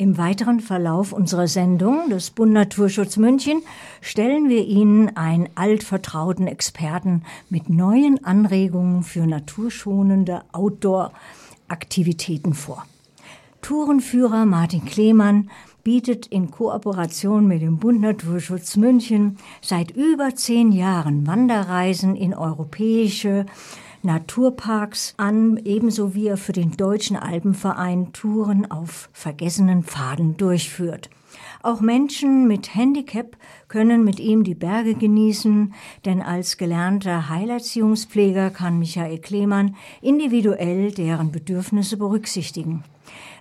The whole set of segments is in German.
Im weiteren Verlauf unserer Sendung des Bund Naturschutz München stellen wir Ihnen einen altvertrauten Experten mit neuen Anregungen für naturschonende Outdoor-Aktivitäten vor. Tourenführer Martin Klemann bietet in Kooperation mit dem Bund Naturschutz München seit über zehn Jahren Wanderreisen in europäische Naturparks an, ebenso wie er für den Deutschen Alpenverein Touren auf vergessenen Pfaden durchführt. Auch Menschen mit Handicap können mit ihm die Berge genießen, denn als gelernter Heilerziehungspfleger kann Michael Klemann individuell deren Bedürfnisse berücksichtigen.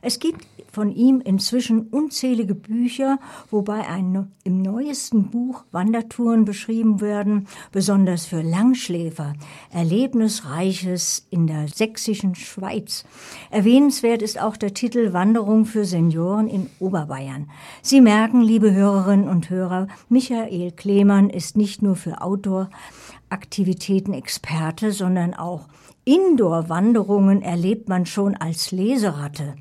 Es gibt von ihm inzwischen unzählige Bücher, wobei ein, im neuesten Buch Wandertouren beschrieben werden, besonders für Langschläfer, Erlebnisreiches in der sächsischen Schweiz. Erwähnenswert ist auch der Titel Wanderung für Senioren in Oberbayern. Sie merken, liebe Hörerinnen und Hörer, Michael Klemann ist nicht nur für Outdoor-Aktivitäten Experte, sondern auch Indoor-Wanderungen erlebt man schon als Leseratte.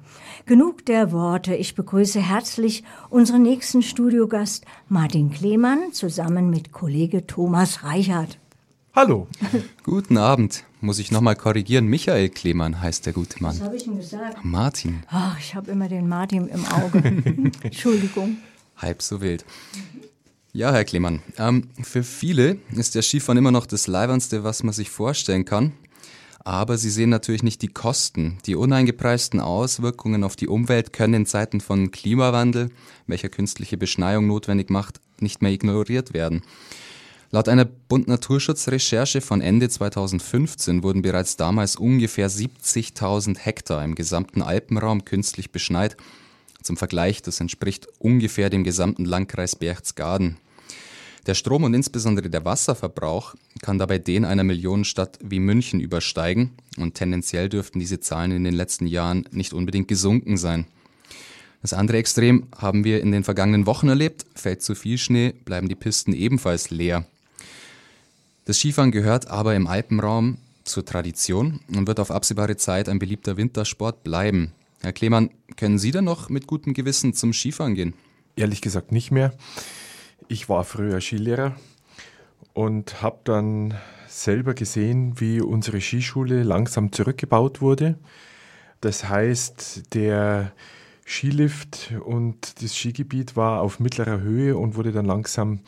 Genug der Worte. Ich begrüße herzlich unseren nächsten Studiogast Martin Klemann zusammen mit Kollege Thomas Reichert. Hallo. Guten Abend. Muss ich nochmal korrigieren? Michael Klemann heißt der gute Mann. Was habe ich denn gesagt? Martin. Oh, ich habe immer den Martin im Auge. Entschuldigung. Halb so wild. Ja, Herr Klemann, ähm, für viele ist der Skifahren immer noch das Leibernste, was man sich vorstellen kann. Aber sie sehen natürlich nicht die Kosten. Die uneingepreisten Auswirkungen auf die Umwelt können in Zeiten von Klimawandel, welcher künstliche Beschneiung notwendig macht, nicht mehr ignoriert werden. Laut einer Bund Naturschutzrecherche von Ende 2015 wurden bereits damals ungefähr 70.000 Hektar im gesamten Alpenraum künstlich beschneit. Zum Vergleich, das entspricht ungefähr dem gesamten Landkreis Berchtesgaden. Der Strom und insbesondere der Wasserverbrauch kann dabei den einer Millionenstadt wie München übersteigen und tendenziell dürften diese Zahlen in den letzten Jahren nicht unbedingt gesunken sein. Das andere Extrem haben wir in den vergangenen Wochen erlebt. Fällt zu viel Schnee, bleiben die Pisten ebenfalls leer. Das Skifahren gehört aber im Alpenraum zur Tradition und wird auf absehbare Zeit ein beliebter Wintersport bleiben. Herr Klemann, können Sie denn noch mit gutem Gewissen zum Skifahren gehen? Ehrlich gesagt nicht mehr. Ich war früher Skilehrer und habe dann selber gesehen, wie unsere Skischule langsam zurückgebaut wurde. Das heißt, der Skilift und das Skigebiet war auf mittlerer Höhe und wurde dann langsam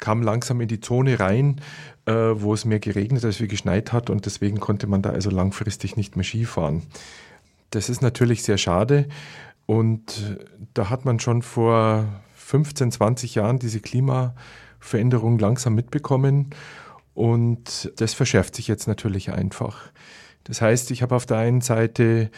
kam langsam in die Zone rein, äh, wo es mehr geregnet als wie geschneit hat und deswegen konnte man da also langfristig nicht mehr Skifahren. Das ist natürlich sehr schade und da hat man schon vor 15, 20 Jahren diese Klimaveränderung langsam mitbekommen und das verschärft sich jetzt natürlich einfach. Das heißt, ich habe auf der einen Seite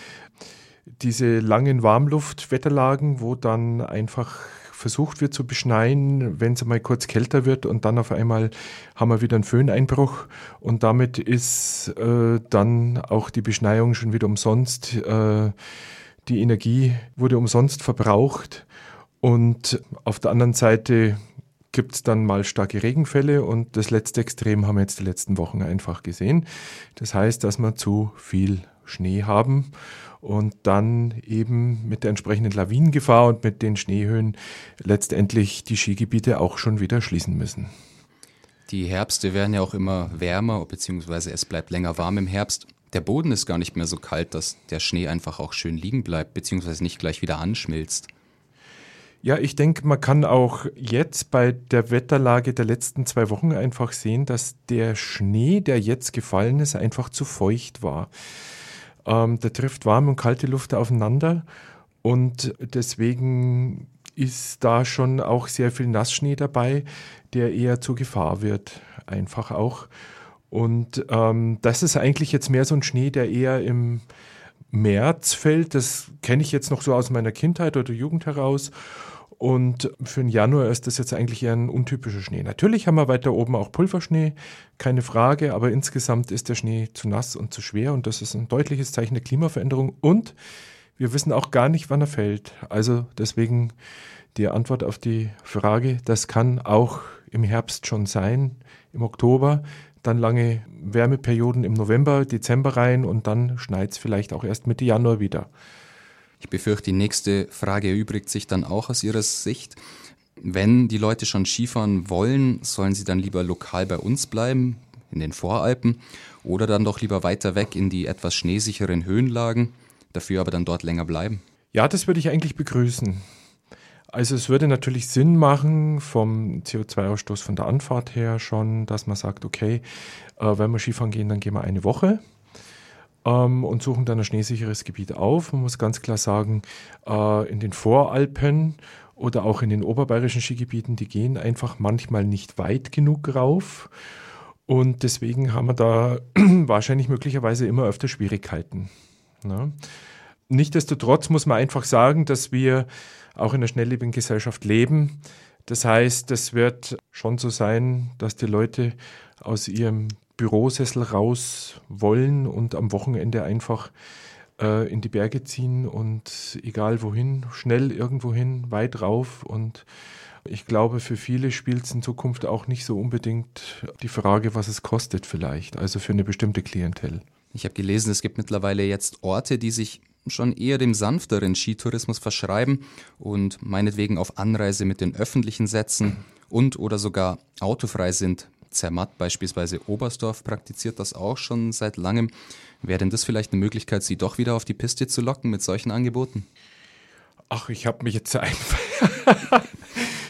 diese langen Warmluftwetterlagen, wo dann einfach versucht wird zu beschneien, wenn es mal kurz kälter wird und dann auf einmal haben wir wieder einen Föhneinbruch und damit ist äh, dann auch die Beschneiung schon wieder umsonst. Äh, die Energie wurde umsonst verbraucht und auf der anderen Seite gibt es dann mal starke Regenfälle und das letzte Extrem haben wir jetzt die letzten Wochen einfach gesehen. Das heißt, dass wir zu viel Schnee haben und dann eben mit der entsprechenden Lawinengefahr und mit den Schneehöhen letztendlich die Skigebiete auch schon wieder schließen müssen. Die Herbste werden ja auch immer wärmer, beziehungsweise es bleibt länger warm im Herbst. Der Boden ist gar nicht mehr so kalt, dass der Schnee einfach auch schön liegen bleibt, beziehungsweise nicht gleich wieder anschmilzt. Ja, ich denke, man kann auch jetzt bei der Wetterlage der letzten zwei Wochen einfach sehen, dass der Schnee, der jetzt gefallen ist, einfach zu feucht war. Ähm, der trifft warme und kalte Luft aufeinander und deswegen ist da schon auch sehr viel Nassschnee dabei, der eher zur Gefahr wird, einfach auch. Und ähm, das ist eigentlich jetzt mehr so ein Schnee, der eher im März fällt. Das kenne ich jetzt noch so aus meiner Kindheit oder Jugend heraus. Und für den Januar ist das jetzt eigentlich eher ein untypischer Schnee. Natürlich haben wir weiter oben auch Pulverschnee, keine Frage, aber insgesamt ist der Schnee zu nass und zu schwer und das ist ein deutliches Zeichen der Klimaveränderung. Und wir wissen auch gar nicht, wann er fällt. Also deswegen die Antwort auf die Frage, das kann auch im Herbst schon sein, im Oktober, dann lange Wärmeperioden im November, Dezember rein und dann schneit es vielleicht auch erst Mitte Januar wieder. Ich befürchte, die nächste Frage erübrigt sich dann auch aus Ihrer Sicht. Wenn die Leute schon Skifahren wollen, sollen sie dann lieber lokal bei uns bleiben, in den Voralpen, oder dann doch lieber weiter weg in die etwas schneesicheren Höhenlagen, dafür aber dann dort länger bleiben? Ja, das würde ich eigentlich begrüßen. Also es würde natürlich Sinn machen vom CO2-Ausstoß von der Anfahrt her schon, dass man sagt, okay, äh, wenn wir Skifahren gehen, dann gehen wir eine Woche ähm, und suchen dann ein schneesicheres Gebiet auf. Man muss ganz klar sagen, äh, in den Voralpen oder auch in den oberbayerischen Skigebieten, die gehen einfach manchmal nicht weit genug rauf. Und deswegen haben wir da wahrscheinlich möglicherweise immer öfter Schwierigkeiten. Ne? Nichtsdestotrotz muss man einfach sagen, dass wir auch in einer schnelllebigen Gesellschaft leben. Das heißt, es wird schon so sein, dass die Leute aus ihrem Bürosessel raus wollen und am Wochenende einfach äh, in die Berge ziehen und egal wohin, schnell irgendwo hin, weit rauf. Und ich glaube, für viele spielt es in Zukunft auch nicht so unbedingt die Frage, was es kostet vielleicht, also für eine bestimmte Klientel. Ich habe gelesen, es gibt mittlerweile jetzt Orte, die sich schon eher dem sanfteren Skitourismus verschreiben und meinetwegen auf Anreise mit den öffentlichen setzen und oder sogar autofrei sind, Zermatt beispielsweise Oberstdorf praktiziert das auch schon seit langem. Wäre denn das vielleicht eine Möglichkeit, Sie doch wieder auf die Piste zu locken mit solchen Angeboten? Ach, ich habe mich jetzt einfach.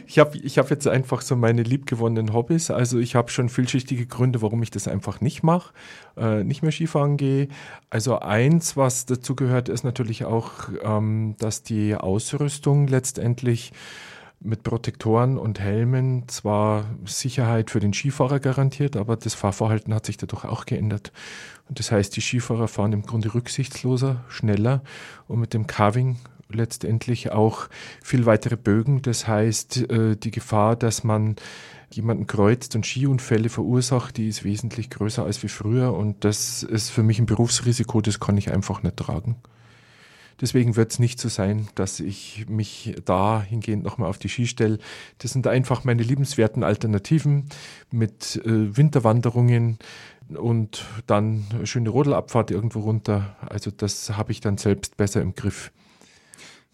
ich habe ich hab jetzt einfach so meine liebgewonnenen Hobbys. Also ich habe schon vielschichtige Gründe, warum ich das einfach nicht mache, äh, nicht mehr Skifahren gehe. Also eins, was dazu gehört, ist natürlich auch, ähm, dass die Ausrüstung letztendlich mit Protektoren und Helmen zwar Sicherheit für den Skifahrer garantiert, aber das Fahrverhalten hat sich dadurch auch geändert. Und das heißt, die Skifahrer fahren im Grunde rücksichtsloser, schneller und mit dem Carving letztendlich auch viel weitere Bögen. Das heißt, äh, die Gefahr, dass man jemanden kreuzt und Skiunfälle verursacht, die ist wesentlich größer als wie früher. Und das ist für mich ein Berufsrisiko, das kann ich einfach nicht tragen. Deswegen wird es nicht so sein, dass ich mich dahingehend nochmal auf die Ski stelle. Das sind einfach meine liebenswerten Alternativen mit äh, Winterwanderungen und dann schöne Rodelabfahrt irgendwo runter. Also das habe ich dann selbst besser im Griff.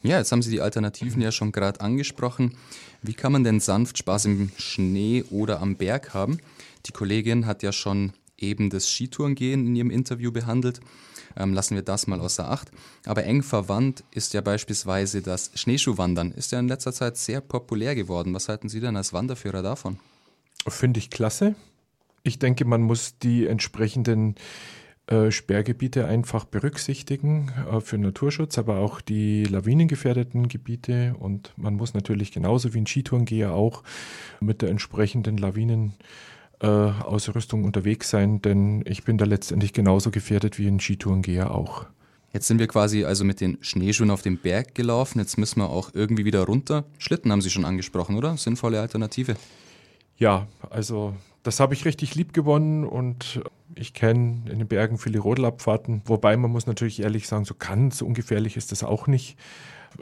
Ja, jetzt haben Sie die Alternativen ja schon gerade angesprochen. Wie kann man denn sanft Spaß im Schnee oder am Berg haben? Die Kollegin hat ja schon eben das Skitourengehen in ihrem Interview behandelt ähm, lassen wir das mal außer Acht. Aber eng verwandt ist ja beispielsweise das Schneeschuhwandern. Ist ja in letzter Zeit sehr populär geworden. Was halten Sie denn als Wanderführer davon? Finde ich klasse. Ich denke, man muss die entsprechenden äh, Sperrgebiete einfach berücksichtigen äh, für Naturschutz, aber auch die lawinengefährdeten Gebiete. Und man muss natürlich genauso wie ein Skitourengeher auch mit der entsprechenden Lawinen äh, Ausrüstung unterwegs sein, denn ich bin da letztendlich genauso gefährdet wie ein Skitourengeher auch. Jetzt sind wir quasi also mit den Schneeschuhen auf den Berg gelaufen. Jetzt müssen wir auch irgendwie wieder runter. Schlitten haben Sie schon angesprochen, oder? Sinnvolle Alternative. Ja, also das habe ich richtig lieb gewonnen und ich kenne in den Bergen viele Rodelabfahrten. Wobei man muss natürlich ehrlich sagen, so ganz so ungefährlich ist das auch nicht.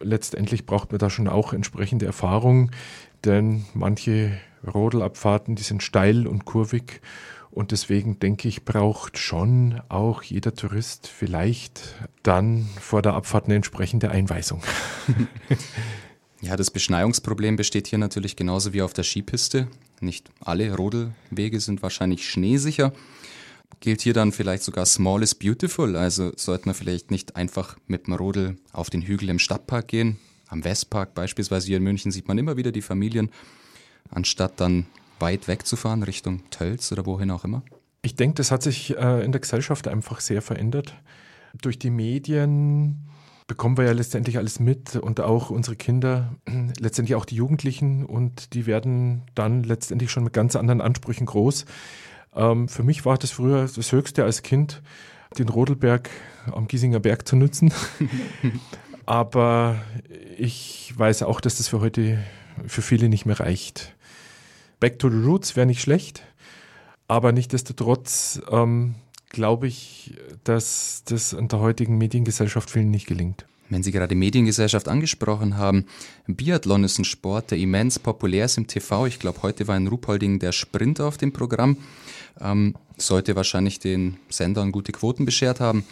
Letztendlich braucht man da schon auch entsprechende Erfahrung, denn manche Rodelabfahrten, die sind steil und kurvig. Und deswegen denke ich, braucht schon auch jeder Tourist vielleicht dann vor der Abfahrt eine entsprechende Einweisung. Ja, das Beschneiungsproblem besteht hier natürlich genauso wie auf der Skipiste. Nicht alle Rodelwege sind wahrscheinlich schneesicher. Gilt hier dann vielleicht sogar Small is Beautiful? Also sollte man vielleicht nicht einfach mit dem Rodel auf den Hügel im Stadtpark gehen? Am Westpark beispielsweise hier in München sieht man immer wieder die Familien anstatt dann weit wegzufahren Richtung Tölz oder wohin auch immer? Ich denke, das hat sich äh, in der Gesellschaft einfach sehr verändert. Durch die Medien bekommen wir ja letztendlich alles mit und auch unsere Kinder, letztendlich auch die Jugendlichen und die werden dann letztendlich schon mit ganz anderen Ansprüchen groß. Ähm, für mich war das früher das Höchste als Kind, den Rodelberg am Giesinger Berg zu nutzen. Aber ich weiß auch, dass das für heute für viele nicht mehr reicht. Back to the Roots wäre nicht schlecht, aber nichtsdestotrotz ähm, glaube ich, dass das in der heutigen Mediengesellschaft vielen nicht gelingt. Wenn Sie gerade Mediengesellschaft angesprochen haben, Biathlon ist ein Sport, der immens populär ist im TV. Ich glaube, heute war in Ruhpolding der Sprint auf dem Programm. Ähm, sollte wahrscheinlich den Sendern gute Quoten beschert haben.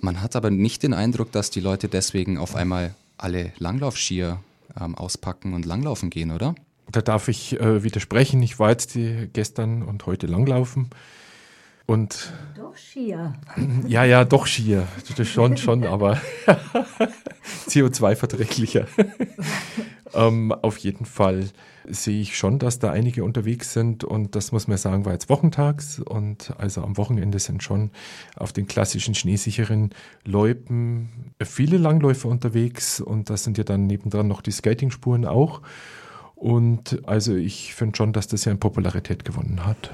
Man hat aber nicht den Eindruck, dass die Leute deswegen auf einmal alle Langlaufskier ähm, auspacken und langlaufen gehen, oder? Da darf ich äh, widersprechen. Ich war jetzt die, gestern und heute langlaufen. Und doch Skier. Ja, ja, doch ist schon, schon, aber CO2-verträglicher. ähm, auf jeden Fall sehe ich schon, dass da einige unterwegs sind und das muss man sagen, war jetzt wochentags und also am Wochenende sind schon auf den klassischen schneesicheren Loipen viele Langläufer unterwegs und das sind ja dann nebendran noch die Skatingspuren auch. Und also ich finde schon, dass das ja in Popularität gewonnen hat.